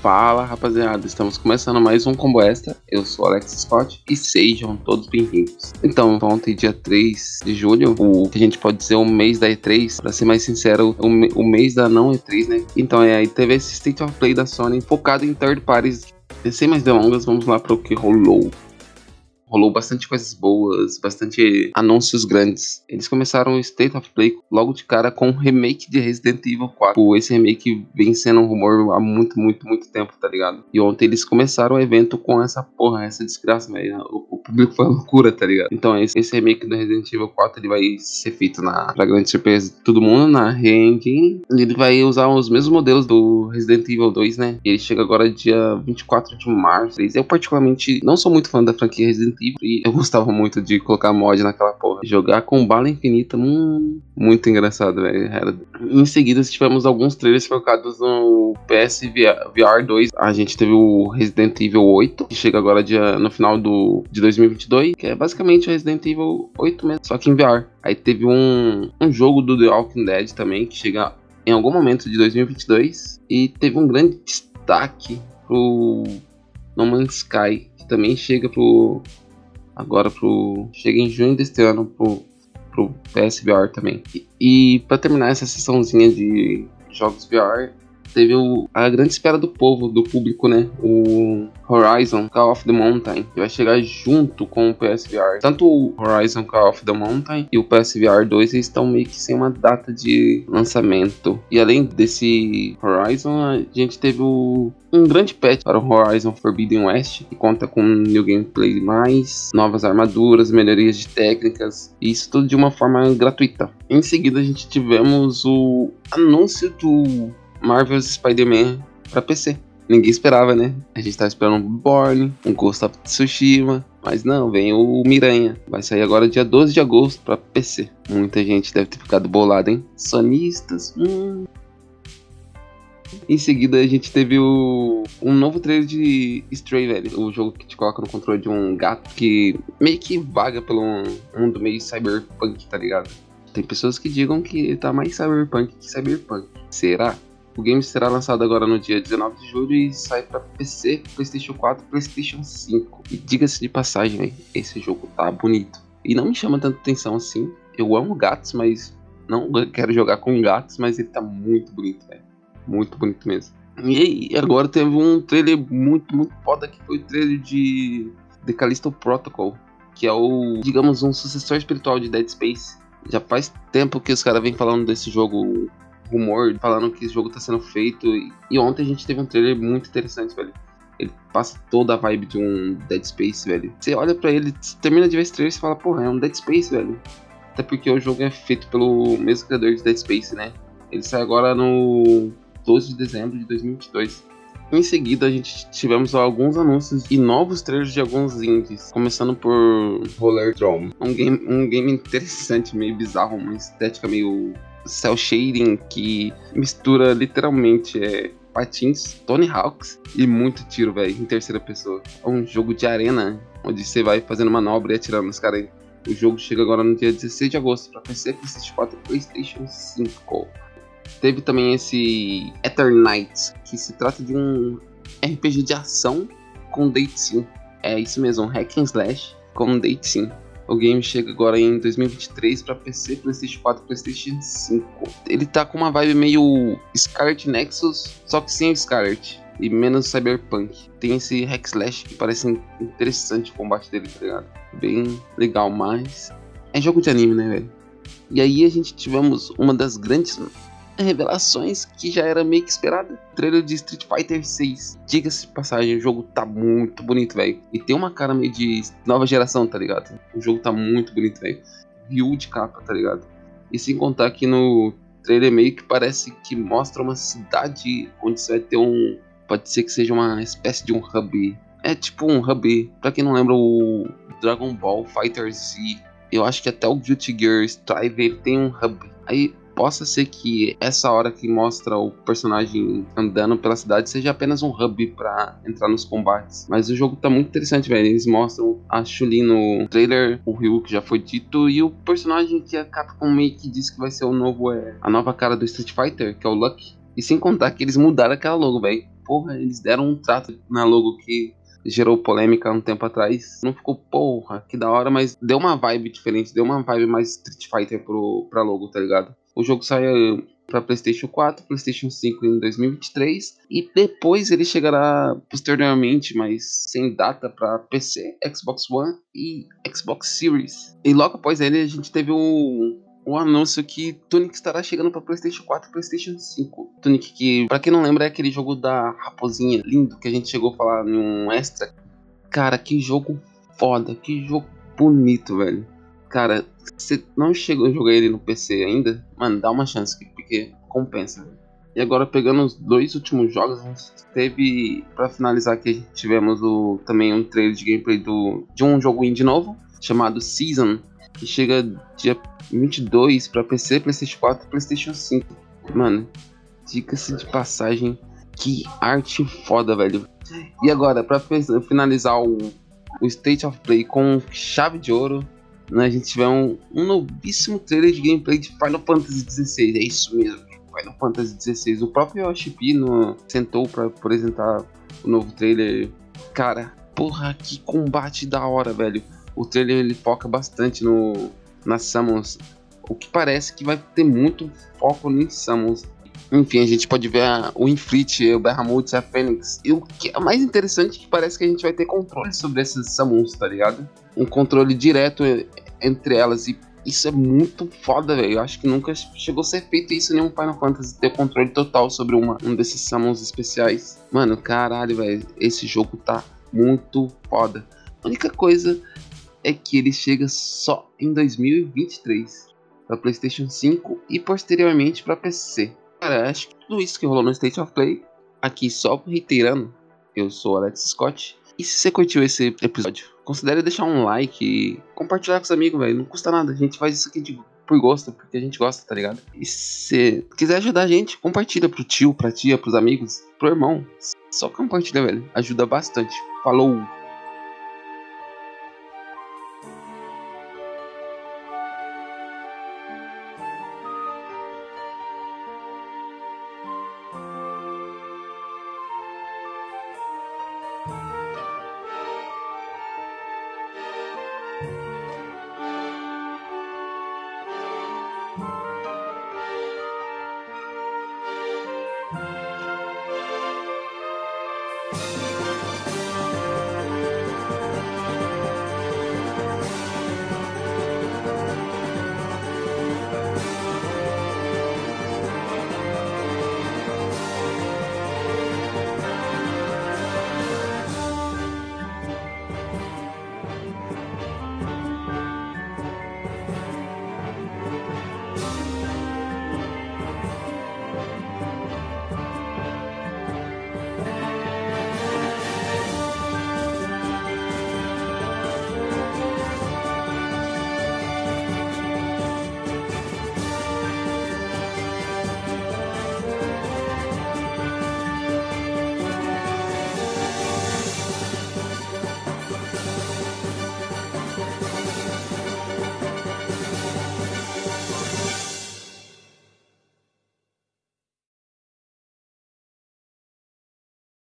Fala rapaziada, estamos começando mais um Combo Extra. Eu sou Alex Scott e sejam todos bem-vindos. Então, ontem, dia 3 de julho, o que a gente pode dizer o mês da E3, para ser mais sincero, o, o, mês da não E3, né? Então, é, aí teve esse State of Play da Sony focado em third parties. Sem mais delongas, vamos lá para o que rolou rolou bastante coisas boas, bastante anúncios grandes. Eles começaram o State of Play logo de cara com um remake de Resident Evil 4. Esse remake vem sendo um rumor há muito, muito, muito tempo, tá ligado? E ontem eles começaram o evento com essa porra, essa desgraça, velho. O, o, público foi loucura, tá ligado? Então esse, esse, remake do Resident Evil 4 ele vai ser feito na pra grande surpresa de todo mundo, na Re-Engine. Ele vai usar os mesmos modelos do Resident Evil 2, né? Ele chega agora dia 24 de março. Eu particularmente não sou muito fã da franquia Resident e eu gostava muito de colocar mod naquela porra. Jogar com bala infinita, hum, muito engraçado, velho. Em seguida, tivemos alguns trailers focados no PS VR 2. A gente teve o Resident Evil 8, que chega agora dia, no final do, de 2022, que é basicamente o Resident Evil 8 mesmo, só que em VR. Aí teve um, um jogo do The Walking Dead também, que chega em algum momento de 2022. E teve um grande destaque pro No Man's Sky, que também chega pro agora pro. Chega em junho deste ano pro, pro PSVR também. E, e para terminar essa sessãozinha de jogos VR, teve o, a grande espera do povo, do público, né? O Horizon Call of the Mountain, que vai chegar junto com o PSVR. Tanto o Horizon Call of the Mountain e o PSVR 2 estão meio que sem uma data de lançamento. E além desse Horizon, a gente teve o, um grande patch para o Horizon Forbidden West, que conta com new gameplay mais, novas armaduras, melhorias de técnicas, e isso tudo de uma forma gratuita. Em seguida, a gente tivemos o anúncio do Marvel's Spider-Man para PC. Ninguém esperava, né? A gente tava esperando um Born, um Ghost of Tsushima, mas não, vem o Miranha. Vai sair agora dia 12 de agosto para PC. Muita gente deve ter ficado bolada, hein? Sonistas, hum. Em seguida a gente teve o, um novo trailer de Stray, velho. O jogo que te coloca no controle de um gato que meio que vaga pelo mundo meio cyberpunk, tá ligado? Tem pessoas que digam que tá mais cyberpunk que cyberpunk. Será? O game será lançado agora no dia 19 de julho e sai para PC, PlayStation 4 e PlayStation 5. E diga-se de passagem, véio, esse jogo tá bonito. E não me chama tanta atenção assim. Eu amo gatos, mas não quero jogar com gatos, mas ele tá muito bonito, velho. Muito bonito mesmo. E agora teve um trailer muito, muito foda que foi o trailer de The Callisto Protocol, que é o, digamos, um sucessor espiritual de Dead Space. Já faz tempo que os caras vêm falando desse jogo rumor falando que esse jogo tá sendo feito. E ontem a gente teve um trailer muito interessante, velho. Ele passa toda a vibe de um Dead Space, velho. Você olha para ele, termina de ver esse trailer e fala, porra, é um Dead Space, velho. Até porque o jogo é feito pelo mesmo criador de Dead Space, né? Ele sai agora no 12 de dezembro de 2022. Em seguida, a gente tivemos alguns anúncios e novos trailers de alguns indies, começando por Roller Drum, um game, um game interessante, meio bizarro, uma estética meio cel shading que mistura literalmente é, patins, Tony Hawks e muito tiro, velho, em terceira pessoa. É um jogo de arena onde você vai fazendo manobra e atirando nos caras. O jogo chega agora no dia 16 de agosto para PC, PlayStation 4 e PlayStation 5. Teve também esse Eternight, que se trata de um RPG de ação com sim. É isso mesmo, um hack and slash com sim. O game chega agora em 2023 para PC, PlayStation 4 e PlayStation 5. Ele tá com uma vibe meio Scarlet Nexus, só que sem Scarlet e menos Cyberpunk. Tem esse hack slash que parece interessante o combate dele, tá ligado? Bem legal, mas é jogo de anime, né, velho? E aí a gente tivemos uma das grandes revelações que já era meio que esperada. Trailer de Street Fighter 6. Diga-se de passagem, o jogo tá muito bonito, velho. E tem uma cara meio de nova geração, tá ligado? O jogo tá muito bonito, velho. Ryu de capa, tá ligado? E sem contar que no trailer meio que parece que mostra uma cidade onde você vai ter um. Pode ser que seja uma espécie de um hub. É tipo um hub. Pra quem não lembra, o Dragon Ball Fighter Z. Eu acho que até o Guilty Gear Strive tem um hub. Aí possa ser que essa hora que mostra o personagem andando pela cidade seja apenas um hub para entrar nos combates. Mas o jogo tá muito interessante, velho. Eles mostram a Chun-Li no trailer, o Ryu que já foi dito, e o personagem que a Capcom meio que disse que vai ser o novo, é a nova cara do Street Fighter, que é o Lucky. E sem contar que eles mudaram aquela logo, velho. porra, eles deram um trato na logo que gerou polêmica um tempo atrás. Não ficou, porra, que da hora, mas deu uma vibe diferente, deu uma vibe mais Street Fighter pro, pra logo, tá ligado? O jogo saiu para PlayStation 4, PlayStation 5 em 2023 e depois ele chegará posteriormente, mas sem data para PC, Xbox One e Xbox Series. E logo após ele a gente teve o o anúncio que Tunic estará chegando para PlayStation 4 e PlayStation 5. Tunic, que, para quem não lembra, é aquele jogo da raposinha lindo que a gente chegou a falar em um extra. Cara, que jogo foda, que jogo bonito, velho. Cara, você não chegou a jogar ele no PC ainda, mano, dá uma chance, porque compensa. E agora pegando os dois últimos jogos, a gente teve, para finalizar aqui, tivemos o, também um trailer de gameplay do, de um jogo indie novo, chamado Season, que chega dia 22 para PC, PlayStation 4 e PlayStation 5. Mano, dica-se de passagem, que arte foda, velho. E agora, para finalizar o, o State of Play com chave de ouro, a gente tiver um, um novíssimo trailer de gameplay de Final Fantasy XVI. É isso mesmo, Final Fantasy XVI. O próprio Yoshi no, sentou para apresentar o novo trailer. Cara, porra, que combate da hora, velho. O trailer ele foca bastante no, nas Summons. O que parece que vai ter muito foco em Summons. Enfim, a gente pode ver a, o Inflit, o Berramut, a Fênix. E o que é mais interessante é que parece que a gente vai ter controle sobre esses Summons, tá ligado? Um controle direto entre elas. E isso é muito foda, velho. Eu acho que nunca chegou a ser feito isso em nenhum Final Fantasy, ter controle total sobre uma, um desses Summons especiais. Mano, caralho, velho. Esse jogo tá muito foda. A única coisa é que ele chega só em 2023 para PlayStation 5 e posteriormente para PC. Cara, acho que tudo isso que rolou no State of Play, aqui só reiterando, eu sou Alex Scott. E se você curtiu esse episódio, considere deixar um like e compartilhar com os amigos, velho. Não custa nada, a gente faz isso aqui de, por gosto, porque a gente gosta, tá ligado? E se quiser ajudar a gente, compartilha pro tio, pra tia, pros amigos, pro irmão. Só compartilha, velho. Ajuda bastante. Falou!